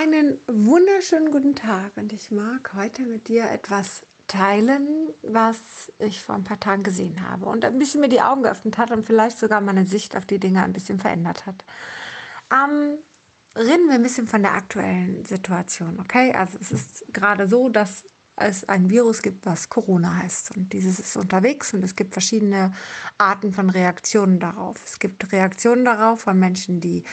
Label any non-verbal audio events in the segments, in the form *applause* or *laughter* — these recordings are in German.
Einen wunderschönen guten Tag und ich mag heute mit dir etwas teilen, was ich vor ein paar Tagen gesehen habe und ein bisschen mir die Augen geöffnet hat und vielleicht sogar meine Sicht auf die Dinge ein bisschen verändert hat. Ähm, reden wir ein bisschen von der aktuellen Situation, okay? Also es ist gerade so, dass es ein Virus gibt, was Corona heißt. Und dieses ist unterwegs und es gibt verschiedene Arten von Reaktionen darauf. Es gibt Reaktionen darauf von Menschen, die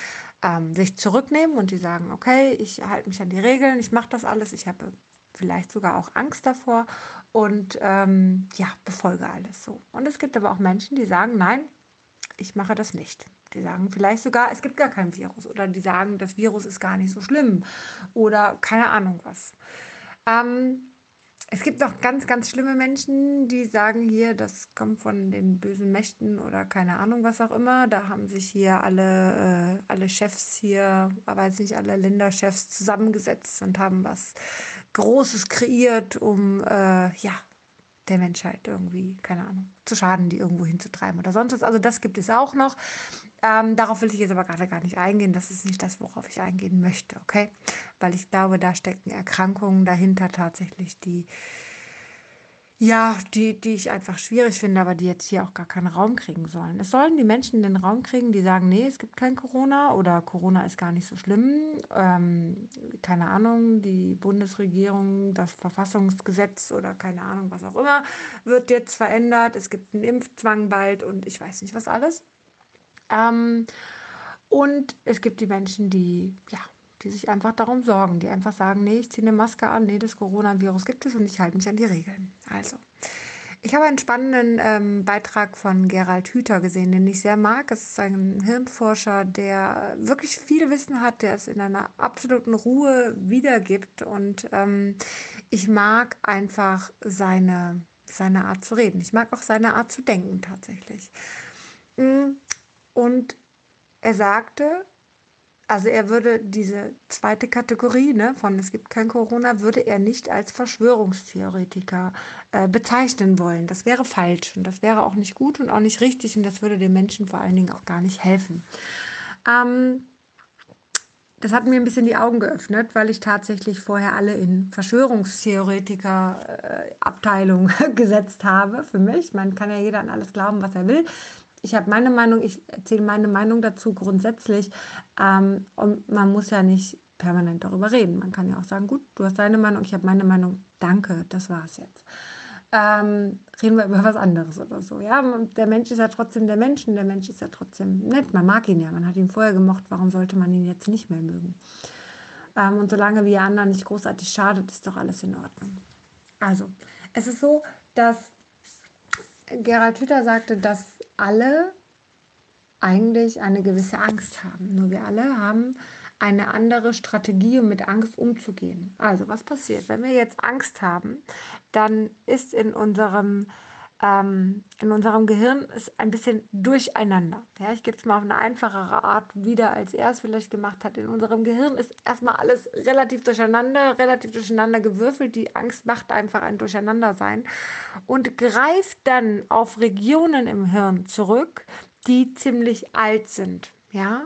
ähm, sich zurücknehmen und die sagen, okay, ich halte mich an die Regeln, ich mache das alles, ich habe vielleicht sogar auch Angst davor und ähm, ja, befolge alles so. Und es gibt aber auch Menschen, die sagen, nein, ich mache das nicht. Die sagen vielleicht sogar, es gibt gar kein Virus oder die sagen, das Virus ist gar nicht so schlimm oder keine Ahnung was. Ähm, es gibt auch ganz, ganz schlimme Menschen, die sagen hier, das kommt von den bösen Mächten oder keine Ahnung, was auch immer. Da haben sich hier alle, äh, alle Chefs hier, aber jetzt nicht alle Länderchefs zusammengesetzt und haben was Großes kreiert, um äh, ja, der Menschheit irgendwie, keine Ahnung, zu schaden, die irgendwo hinzutreiben oder sonst was. Also das gibt es auch noch. Ähm, darauf will ich jetzt aber gerade gar nicht eingehen. Das ist nicht das, worauf ich eingehen möchte, okay? Weil ich glaube, da stecken Erkrankungen dahinter tatsächlich, die ja, die, die ich einfach schwierig finde, aber die jetzt hier auch gar keinen Raum kriegen sollen. Es sollen die Menschen den Raum kriegen, die sagen, nee, es gibt kein Corona oder Corona ist gar nicht so schlimm. Ähm, keine Ahnung, die Bundesregierung, das Verfassungsgesetz oder keine Ahnung, was auch immer, wird jetzt verändert. Es gibt einen Impfzwang bald und ich weiß nicht was alles. Ähm, und es gibt die Menschen, die, ja, die sich einfach darum sorgen, die einfach sagen, nee, ich ziehe eine Maske an, nee, das Coronavirus gibt es und ich halte mich an die Regeln. Also, ich habe einen spannenden ähm, Beitrag von Gerald Hüther gesehen, den ich sehr mag. Es ist ein Hirnforscher, der wirklich viel Wissen hat, der es in einer absoluten Ruhe wiedergibt. Und ähm, ich mag einfach seine, seine Art zu reden. Ich mag auch seine Art zu denken tatsächlich. Mm, und er sagte, also er würde diese zweite Kategorie ne, von es gibt kein Corona, würde er nicht als Verschwörungstheoretiker äh, bezeichnen wollen. Das wäre falsch und das wäre auch nicht gut und auch nicht richtig und das würde den Menschen vor allen Dingen auch gar nicht helfen. Ähm, das hat mir ein bisschen die Augen geöffnet, weil ich tatsächlich vorher alle in Verschwörungstheoretiker-Abteilung äh, *laughs* gesetzt habe für mich. Man kann ja jeder an alles glauben, was er will ich habe meine Meinung, ich erzähle meine Meinung dazu grundsätzlich. Ähm, und man muss ja nicht permanent darüber reden. Man kann ja auch sagen, gut, du hast deine Meinung, ich habe meine Meinung, danke, das war's jetzt. Ähm, reden wir über was anderes oder so. Ja, der Mensch ist ja trotzdem der Mensch und der Mensch ist ja trotzdem nett. Man mag ihn ja, man hat ihn vorher gemocht, warum sollte man ihn jetzt nicht mehr mögen? Ähm, und solange wie anderen nicht großartig schadet, ist doch alles in Ordnung. Also, es ist so, dass Gerald Hüther sagte, dass alle eigentlich eine gewisse Angst haben. Nur wir alle haben eine andere Strategie, um mit Angst umzugehen. Also was passiert? Wenn wir jetzt Angst haben, dann ist in unserem ähm, in unserem Gehirn ist ein bisschen durcheinander. Ja, ich gebe es mal auf eine einfachere Art wieder, als er es vielleicht gemacht hat. In unserem Gehirn ist erstmal alles relativ durcheinander, relativ durcheinander gewürfelt. Die Angst macht einfach ein Durcheinandersein und greift dann auf Regionen im Hirn zurück, die ziemlich alt sind. Ja,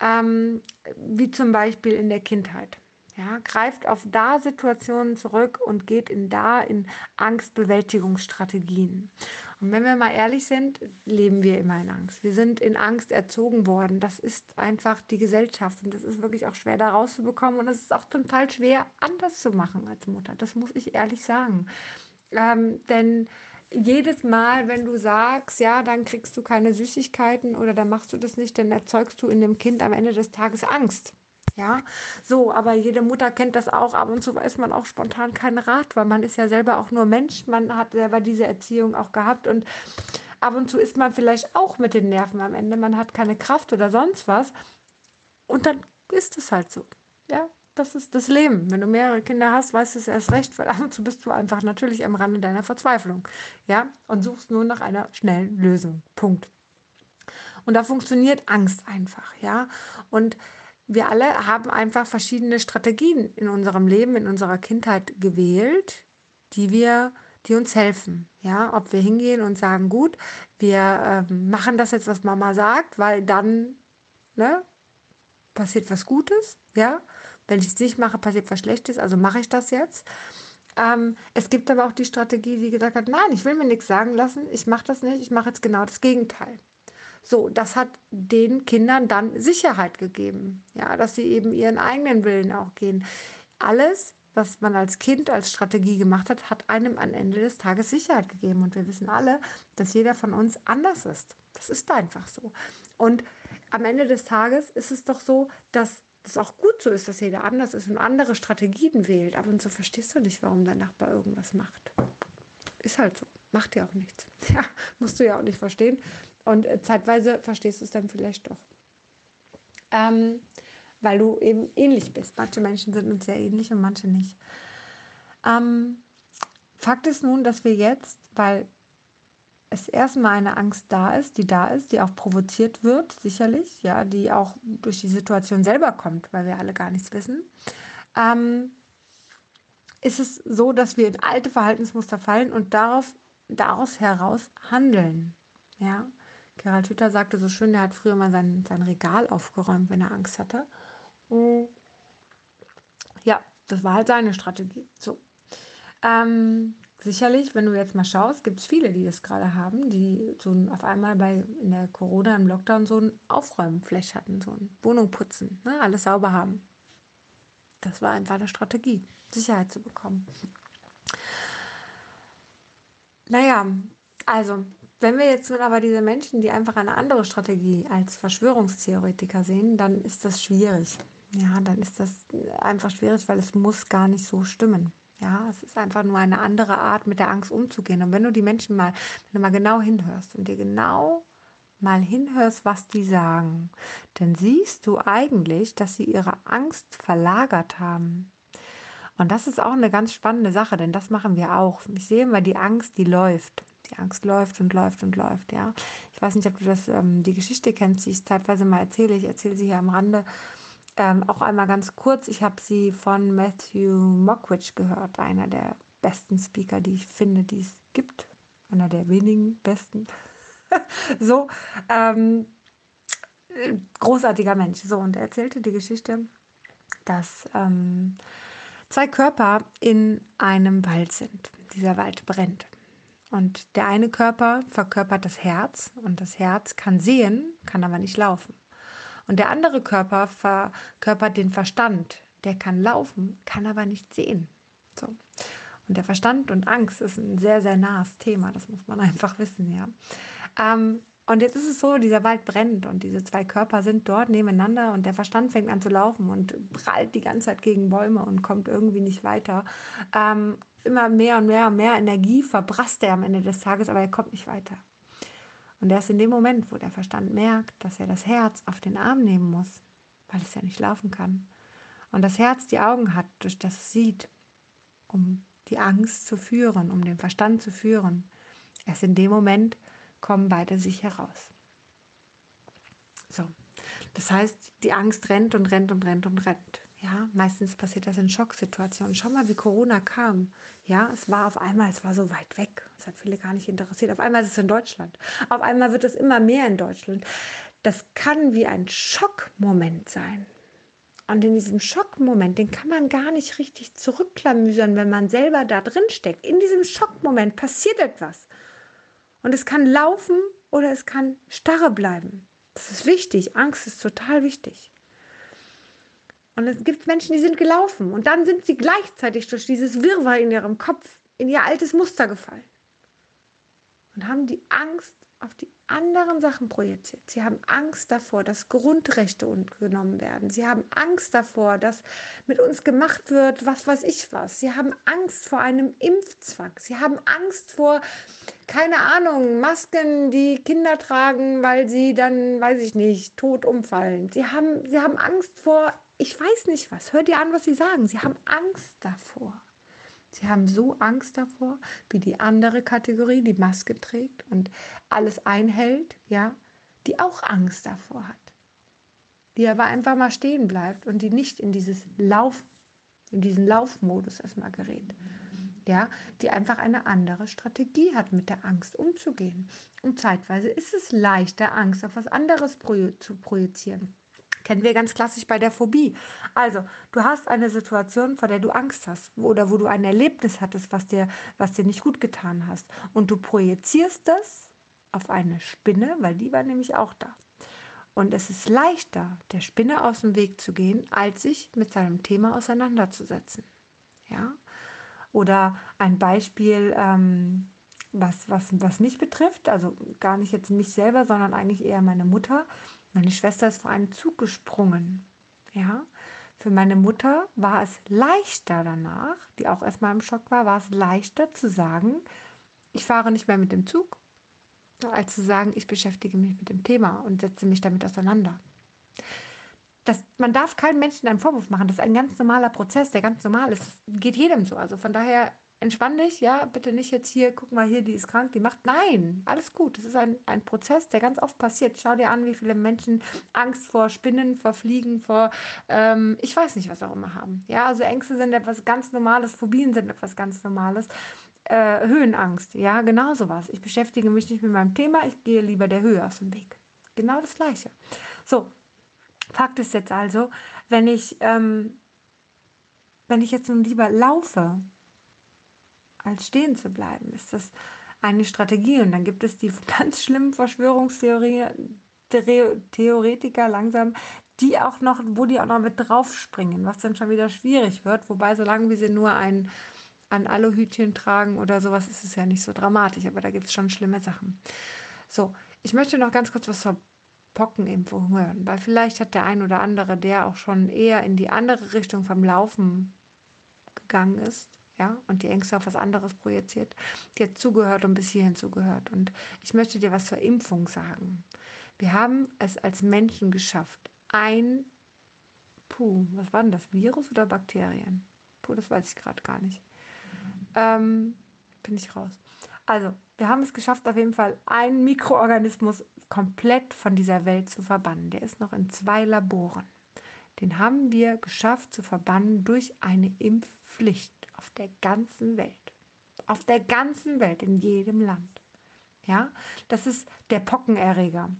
ähm, wie zum Beispiel in der Kindheit. Ja, greift auf da Situationen zurück und geht in da in Angstbewältigungsstrategien. Und wenn wir mal ehrlich sind, leben wir immer in Angst. Wir sind in Angst erzogen worden. Das ist einfach die Gesellschaft und das ist wirklich auch schwer da rauszubekommen und es ist auch total schwer anders zu machen als Mutter. Das muss ich ehrlich sagen. Ähm, denn jedes Mal, wenn du sagst, ja, dann kriegst du keine Süßigkeiten oder dann machst du das nicht, dann erzeugst du in dem Kind am Ende des Tages Angst. Ja, so, aber jede Mutter kennt das auch. Ab und zu weiß man auch spontan keinen Rat, weil man ist ja selber auch nur Mensch. Man hat selber diese Erziehung auch gehabt und ab und zu ist man vielleicht auch mit den Nerven am Ende. Man hat keine Kraft oder sonst was. Und dann ist es halt so. Ja, das ist das Leben. Wenn du mehrere Kinder hast, weißt du es erst recht, weil ab und zu bist du einfach natürlich am Rande deiner Verzweiflung. Ja, und suchst nur nach einer schnellen Lösung. Punkt. Und da funktioniert Angst einfach. Ja, und wir alle haben einfach verschiedene Strategien in unserem Leben, in unserer Kindheit gewählt, die wir, die uns helfen. Ja, ob wir hingehen und sagen, gut, wir äh, machen das jetzt, was Mama sagt, weil dann, ne, passiert was Gutes, ja. Wenn ich es nicht mache, passiert was Schlechtes, also mache ich das jetzt. Ähm, es gibt aber auch die Strategie, die gesagt hat, nein, ich will mir nichts sagen lassen, ich mache das nicht, ich mache jetzt genau das Gegenteil. So, das hat den Kindern dann Sicherheit gegeben, ja, dass sie eben ihren eigenen Willen auch gehen. Alles, was man als Kind als Strategie gemacht hat, hat einem am Ende des Tages Sicherheit gegeben. Und wir wissen alle, dass jeder von uns anders ist. Das ist einfach so. Und am Ende des Tages ist es doch so, dass das auch gut so ist, dass jeder anders ist und andere Strategien wählt. Aber und so verstehst du nicht, warum dein Nachbar irgendwas macht. Ist halt so. Macht ja auch nichts. *laughs* Ja, musst du ja auch nicht verstehen. Und äh, zeitweise verstehst du es dann vielleicht doch. Ähm, weil du eben ähnlich bist. Manche Menschen sind uns sehr ähnlich und manche nicht. Ähm, Fakt ist nun, dass wir jetzt, weil es erstmal eine Angst da ist, die da ist, die auch provoziert wird, sicherlich, ja, die auch durch die Situation selber kommt, weil wir alle gar nichts wissen, ähm, ist es so, dass wir in alte Verhaltensmuster fallen und darauf, daraus heraus handeln. Ja, Gerald Hüther sagte so schön, er hat früher mal sein, sein Regal aufgeräumt, wenn er Angst hatte. Und ja, das war halt seine Strategie. So. Ähm, sicherlich, wenn du jetzt mal schaust, gibt es viele, die das gerade haben, die so auf einmal bei in der Corona im Lockdown so ein Aufräumen-Flash hatten, so ein Wohnung putzen, ne, alles sauber haben. Das war einfach eine Strategie, Sicherheit zu bekommen. Naja, also, wenn wir jetzt aber diese Menschen, die einfach eine andere Strategie als Verschwörungstheoretiker sehen, dann ist das schwierig. Ja, dann ist das einfach schwierig, weil es muss gar nicht so stimmen. Ja, es ist einfach nur eine andere Art, mit der Angst umzugehen. Und wenn du die Menschen mal, wenn du mal genau hinhörst und dir genau mal hinhörst, was die sagen, dann siehst du eigentlich, dass sie ihre Angst verlagert haben. Und das ist auch eine ganz spannende Sache, denn das machen wir auch. Ich sehe immer die Angst, die läuft. Die Angst läuft und läuft und läuft, ja. Ich weiß nicht, ob du das, ähm, die Geschichte kennst, die ich zeitweise mal erzähle. Ich erzähle sie hier am Rande. Ähm, auch einmal ganz kurz, ich habe sie von Matthew Mockridge gehört, einer der besten Speaker, die ich finde, die es gibt. Einer der wenigen besten. *laughs* so, ähm, großartiger Mensch. So, und er erzählte die Geschichte, dass ähm, zwei Körper in einem Wald sind. Dieser Wald brennt. Und der eine Körper verkörpert das Herz und das Herz kann sehen, kann aber nicht laufen. Und der andere Körper verkörpert den Verstand. Der kann laufen, kann aber nicht sehen. So. Und der Verstand und Angst ist ein sehr, sehr nahes Thema. Das muss man *laughs* einfach wissen, ja. Ähm, und jetzt ist es so, dieser Wald brennt und diese zwei Körper sind dort nebeneinander und der Verstand fängt an zu laufen und prallt die ganze Zeit gegen Bäume und kommt irgendwie nicht weiter. Ähm, immer mehr und mehr und mehr Energie verbrasst er am Ende des Tages, aber er kommt nicht weiter. Und erst in dem Moment, wo der Verstand merkt, dass er das Herz auf den Arm nehmen muss, weil es ja nicht laufen kann, und das Herz die Augen hat, durch das es sieht, um die Angst zu führen, um den Verstand zu führen, erst in dem Moment kommen beide sich heraus. So, das heißt, die Angst rennt und rennt und rennt und rennt. Ja, meistens passiert das in Schocksituationen. Schau mal, wie Corona kam. Ja, es war auf einmal, es war so weit weg. Es hat viele gar nicht interessiert. Auf einmal ist es in Deutschland. Auf einmal wird es immer mehr in Deutschland. Das kann wie ein Schockmoment sein. Und in diesem Schockmoment, den kann man gar nicht richtig zurückklamüsern, wenn man selber da drin steckt. In diesem Schockmoment passiert etwas. Und es kann laufen oder es kann starre bleiben. Das ist wichtig. Angst ist total wichtig. Und es gibt Menschen, die sind gelaufen und dann sind sie gleichzeitig durch dieses Wirrwarr in ihrem Kopf in ihr altes Muster gefallen und haben die Angst auf die anderen Sachen projiziert. Sie haben Angst davor, dass Grundrechte genommen werden. Sie haben Angst davor, dass mit uns gemacht wird, was weiß ich was. Sie haben Angst vor einem Impfzwang. Sie haben Angst vor, keine Ahnung, Masken, die Kinder tragen, weil sie dann, weiß ich nicht, tot umfallen. Sie haben, sie haben Angst vor ich weiß nicht was. Hört ihr an, was sie sagen. Sie haben Angst davor. Sie haben so Angst davor, wie die andere Kategorie, die Maske trägt und alles einhält, ja, die auch Angst davor hat. Die aber einfach mal stehen bleibt und die nicht in dieses Lauf, in diesen Laufmodus erstmal gerät. Ja, die einfach eine andere Strategie hat, mit der Angst umzugehen. Und zeitweise ist es leichter, Angst auf was anderes zu projizieren Kennen wir ganz klassisch bei der Phobie. Also, du hast eine Situation, vor der du Angst hast oder wo du ein Erlebnis hattest, was dir, was dir nicht gut getan hast. Und du projizierst das auf eine Spinne, weil die war nämlich auch da. Und es ist leichter, der Spinne aus dem Weg zu gehen, als sich mit seinem Thema auseinanderzusetzen. Ja? Oder ein Beispiel, ähm, was, was, was mich betrifft, also gar nicht jetzt mich selber, sondern eigentlich eher meine Mutter. Meine Schwester ist vor einem Zug gesprungen. Ja, für meine Mutter war es leichter danach, die auch erstmal im Schock war, war es leichter zu sagen, ich fahre nicht mehr mit dem Zug, als zu sagen, ich beschäftige mich mit dem Thema und setze mich damit auseinander. Das, man darf keinen Menschen einen Vorwurf machen. Das ist ein ganz normaler Prozess, der ganz normal ist. Das geht jedem so. Also von daher entspann dich, ja, bitte nicht jetzt hier, guck mal hier, die ist krank, die macht. Nein, alles gut. Das ist ein, ein Prozess, der ganz oft passiert. Schau dir an, wie viele Menschen Angst vor Spinnen, vor Fliegen, vor, ähm, ich weiß nicht, was auch immer haben. Ja, also Ängste sind etwas ganz Normales, Phobien sind etwas ganz Normales. Äh, Höhenangst, ja, genau sowas. Ich beschäftige mich nicht mit meinem Thema, ich gehe lieber der Höhe aus dem Weg. Genau das Gleiche. So, Fakt ist jetzt also, wenn ich, ähm, wenn ich jetzt nun lieber laufe, als stehen zu bleiben, ist das eine Strategie. Und dann gibt es die *laughs* ganz schlimmen Verschwörungstheoretiker langsam, die auch noch, wo die auch noch mit draufspringen, was dann schon wieder schwierig wird. Wobei, solange wir sie nur ein, an Aluhütchen tragen oder sowas, ist es ja nicht so dramatisch. Aber da gibt es schon schlimme Sachen. So, ich möchte noch ganz kurz was zur Pockenimpfung hören, weil vielleicht hat der ein oder andere, der auch schon eher in die andere Richtung vom Laufen gegangen ist, ja, und die Ängste auf was anderes projiziert, die hat zugehört und bis hierhin zugehört. Und ich möchte dir was zur Impfung sagen. Wir haben es als Menschen geschafft, ein, puh, was war denn das, Virus oder Bakterien? Puh, das weiß ich gerade gar nicht. Ähm, bin ich raus. Also, wir haben es geschafft, auf jeden Fall einen Mikroorganismus komplett von dieser Welt zu verbannen. Der ist noch in zwei Laboren. Den haben wir geschafft zu verbannen durch eine Impfpflicht auf der ganzen Welt. Auf der ganzen Welt, in jedem Land. Ja, das ist der Pockenerreger.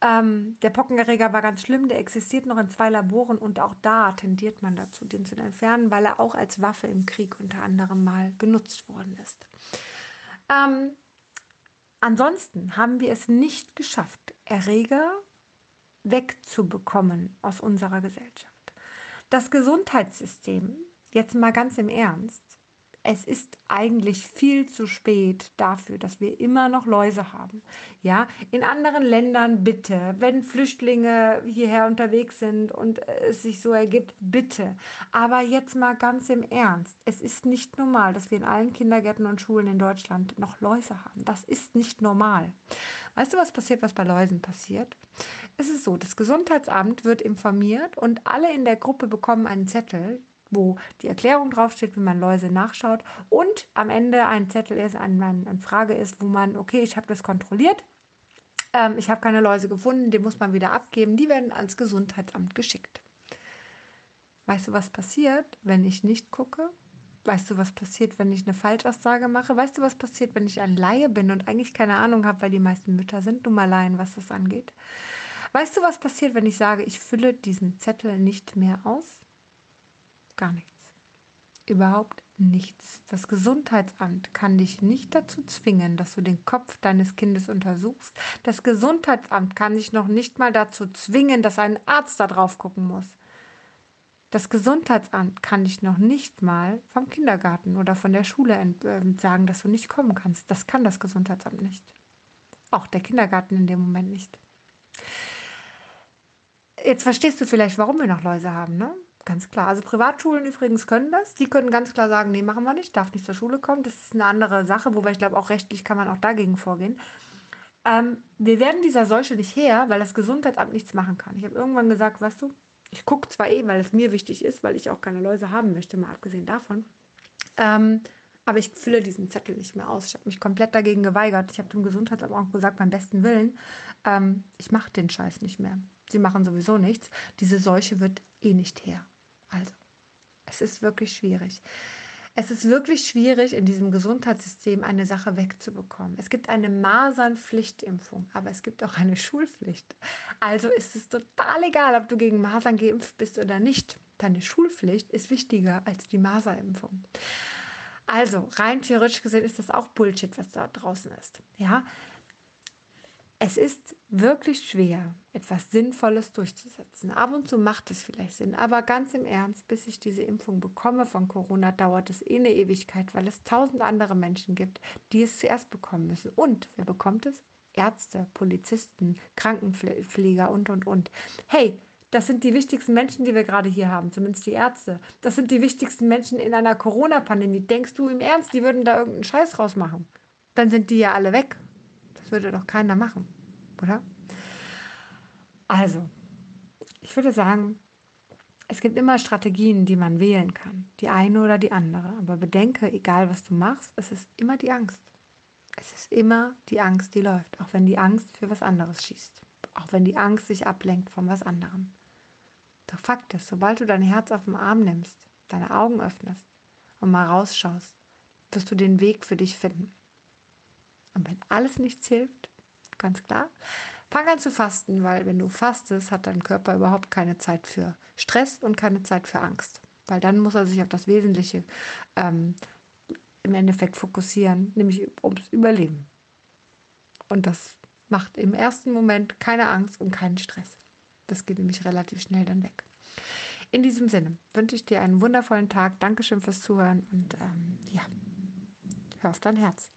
Ähm, der Pockenerreger war ganz schlimm, der existiert noch in zwei Laboren und auch da tendiert man dazu, den zu entfernen, weil er auch als Waffe im Krieg unter anderem mal genutzt worden ist. Ähm, ansonsten haben wir es nicht geschafft, Erreger wegzubekommen aus unserer Gesellschaft. Das Gesundheitssystem Jetzt mal ganz im Ernst. Es ist eigentlich viel zu spät dafür, dass wir immer noch Läuse haben. Ja, in anderen Ländern bitte, wenn Flüchtlinge hierher unterwegs sind und es sich so ergibt, bitte. Aber jetzt mal ganz im Ernst. Es ist nicht normal, dass wir in allen Kindergärten und Schulen in Deutschland noch Läuse haben. Das ist nicht normal. Weißt du, was passiert, was bei Läusen passiert? Es ist so, das Gesundheitsamt wird informiert und alle in der Gruppe bekommen einen Zettel, wo die Erklärung draufsteht, wie man Läuse nachschaut und am Ende ein Zettel ist, eine, eine Frage ist, wo man, okay, ich habe das kontrolliert, ähm, ich habe keine Läuse gefunden, den muss man wieder abgeben, die werden ans Gesundheitsamt geschickt. Weißt du, was passiert, wenn ich nicht gucke? Weißt du, was passiert, wenn ich eine Falschaussage mache? Weißt du, was passiert, wenn ich ein Laie bin und eigentlich keine Ahnung habe, weil die meisten Mütter sind nun mal Laien, was das angeht? Weißt du, was passiert, wenn ich sage, ich fülle diesen Zettel nicht mehr aus? Gar nichts. Überhaupt nichts. Das Gesundheitsamt kann dich nicht dazu zwingen, dass du den Kopf deines Kindes untersuchst. Das Gesundheitsamt kann dich noch nicht mal dazu zwingen, dass ein Arzt da drauf gucken muss. Das Gesundheitsamt kann dich noch nicht mal vom Kindergarten oder von der Schule äh, sagen, dass du nicht kommen kannst. Das kann das Gesundheitsamt nicht. Auch der Kindergarten in dem Moment nicht. Jetzt verstehst du vielleicht, warum wir noch Läuse haben, ne? Ganz klar. Also Privatschulen übrigens können das. Die können ganz klar sagen, nee, machen wir nicht, darf nicht zur Schule kommen. Das ist eine andere Sache, wobei ich glaube, auch rechtlich kann man auch dagegen vorgehen. Ähm, wir werden dieser Seuche nicht her, weil das Gesundheitsamt nichts machen kann. Ich habe irgendwann gesagt, weißt du, ich gucke zwar eh, weil es mir wichtig ist, weil ich auch keine Läuse haben möchte, mal abgesehen davon. Ähm, aber ich fülle diesen Zettel nicht mehr aus. Ich habe mich komplett dagegen geweigert. Ich habe dem Gesundheitsamt auch gesagt, beim besten Willen, ähm, ich mache den Scheiß nicht mehr. Sie machen sowieso nichts. Diese Seuche wird eh nicht her. Also, es ist wirklich schwierig. Es ist wirklich schwierig, in diesem Gesundheitssystem eine Sache wegzubekommen. Es gibt eine Masernpflichtimpfung, aber es gibt auch eine Schulpflicht. Also ist es total egal, ob du gegen Masern geimpft bist oder nicht. Deine Schulpflicht ist wichtiger als die Maserimpfung. Also rein theoretisch gesehen ist das auch Bullshit, was da draußen ist. Ja, es ist wirklich schwer, etwas Sinnvolles durchzusetzen. Ab und zu macht es vielleicht Sinn, aber ganz im Ernst, bis ich diese Impfung bekomme von Corona, dauert es eh eine Ewigkeit, weil es tausend andere Menschen gibt, die es zuerst bekommen müssen. Und wer bekommt es? Ärzte, Polizisten, Krankenpfleger und, und, und. Hey, das sind die wichtigsten Menschen, die wir gerade hier haben, zumindest die Ärzte. Das sind die wichtigsten Menschen in einer Corona-Pandemie. Denkst du im Ernst, die würden da irgendeinen Scheiß rausmachen? Dann sind die ja alle weg. Würde doch keiner machen, oder? Also, ich würde sagen, es gibt immer Strategien, die man wählen kann. Die eine oder die andere. Aber bedenke, egal was du machst, es ist immer die Angst. Es ist immer die Angst, die läuft. Auch wenn die Angst für was anderes schießt. Auch wenn die Angst sich ablenkt von was anderem. Doch Fakt ist, sobald du dein Herz auf den Arm nimmst, deine Augen öffnest und mal rausschaust, wirst du den Weg für dich finden. Und wenn alles nichts hilft, ganz klar, fang an zu fasten, weil wenn du fastest, hat dein Körper überhaupt keine Zeit für Stress und keine Zeit für Angst. Weil dann muss er sich auf das Wesentliche ähm, im Endeffekt fokussieren, nämlich ums Überleben. Und das macht im ersten Moment keine Angst und keinen Stress. Das geht nämlich relativ schnell dann weg. In diesem Sinne wünsche ich dir einen wundervollen Tag. Dankeschön fürs Zuhören und ähm, ja, hör auf dein Herz.